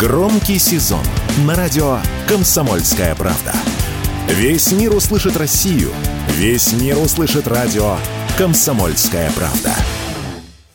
Громкий сезон на радио «Комсомольская правда». Весь мир услышит Россию. Весь мир услышит радио «Комсомольская правда».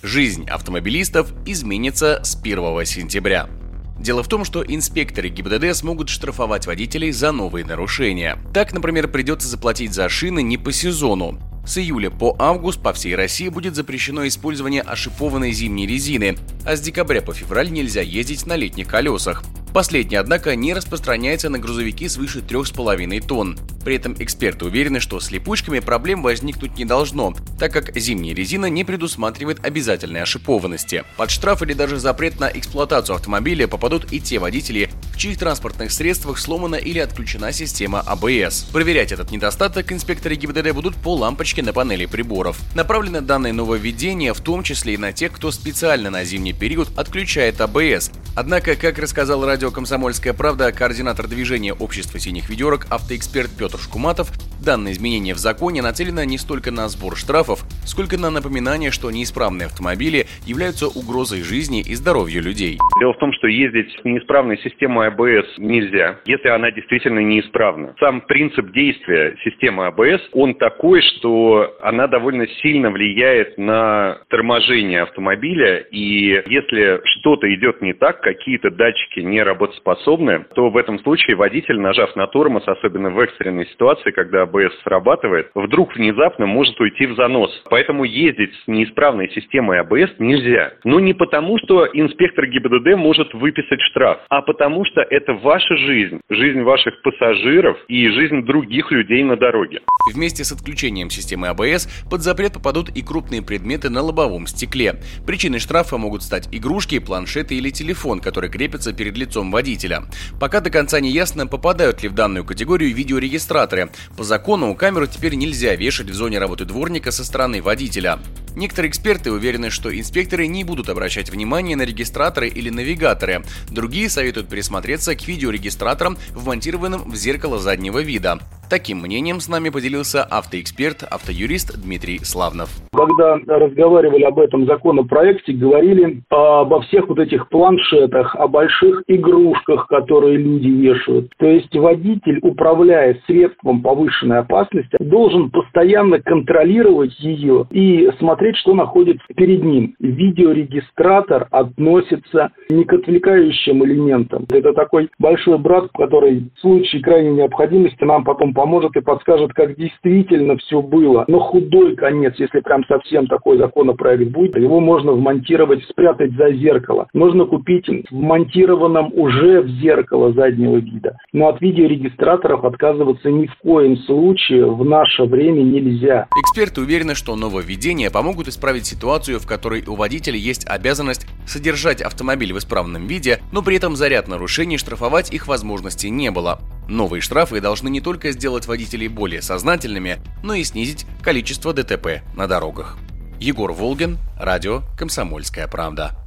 Жизнь автомобилистов изменится с 1 сентября. Дело в том, что инспекторы ГИБДД смогут штрафовать водителей за новые нарушения. Так, например, придется заплатить за шины не по сезону. С июля по август по всей России будет запрещено использование ошипованной зимней резины, а с декабря по февраль нельзя ездить на летних колесах. Последнее, однако, не распространяется на грузовики свыше 3,5 тонн. При этом эксперты уверены, что с липучками проблем возникнуть не должно, так как зимняя резина не предусматривает обязательной ошипованности. Под штраф или даже запрет на эксплуатацию автомобиля попадут и те водители, чьих транспортных средствах сломана или отключена система АБС. Проверять этот недостаток инспекторы ГИБДД будут по лампочке на панели приборов. Направлено данное нововведение в том числе и на тех, кто специально на зимний период отключает АБС, Однако, как рассказал радио «Комсомольская правда», координатор движения общества синих ведерок, автоэксперт Петр Шкуматов, данное изменение в законе нацелено не столько на сбор штрафов, сколько на напоминание, что неисправные автомобили являются угрозой жизни и здоровью людей. Дело в том, что ездить с неисправной системой АБС нельзя, если она действительно неисправна. Сам принцип действия системы АБС, он такой, что она довольно сильно влияет на торможение автомобиля, и если что-то идет не так, какие-то датчики не работоспособны, то в этом случае водитель, нажав на тормоз, особенно в экстренной ситуации, когда АБС срабатывает, вдруг внезапно может уйти в занос. Поэтому ездить с неисправной системой АБС нельзя. Но не потому, что инспектор ГИБДД может выписать штраф, а потому что это ваша жизнь, жизнь ваших пассажиров и жизнь других людей на дороге. Вместе с отключением системы АБС под запрет попадут и крупные предметы на лобовом стекле. Причиной штрафа могут стать игрушки, планшеты или телефон, который крепится перед лицом водителя. Пока до конца не ясно, попадают ли в данную категорию видеорегистраторы. По закону камеру теперь нельзя вешать в зоне работы дворника со стороны водителя. Некоторые эксперты уверены, что инспекторы не будут обращать внимание на регистраторы или навигаторы. Другие советуют присмотреться к видеорегистраторам, вмонтированным в зеркало заднего вида. Таким мнением с нами поделился автоэксперт, автоюрист Дмитрий Славнов. Когда разговаривали об этом законопроекте, говорили обо всех вот этих планшетах, о больших игрушках, которые люди вешают. То есть водитель, управляя средством повышенной опасности, должен постоянно контролировать ее и смотреть, что находится перед ним. Видеорегистратор относится не к отвлекающим элементам. Это такой большой брат, который в случае крайней необходимости нам потом поможет и подскажет, как действительно все было. Но худой конец, если прям совсем такой законопроект будет, его можно вмонтировать, спрятать за зеркало. Можно купить вмонтированном уже в зеркало заднего вида. Но от видеорегистраторов отказываться ни в коем случае в наше время нельзя. Эксперты уверены, что нововведения помогут исправить ситуацию, в которой у водителя есть обязанность содержать автомобиль в исправном виде, но при этом за ряд нарушений штрафовать их возможности не было. Новые штрафы должны не только сделать водителей более сознательными, но и снизить количество ДТП на дорогах. Егор Волгин, радио «Комсомольская правда».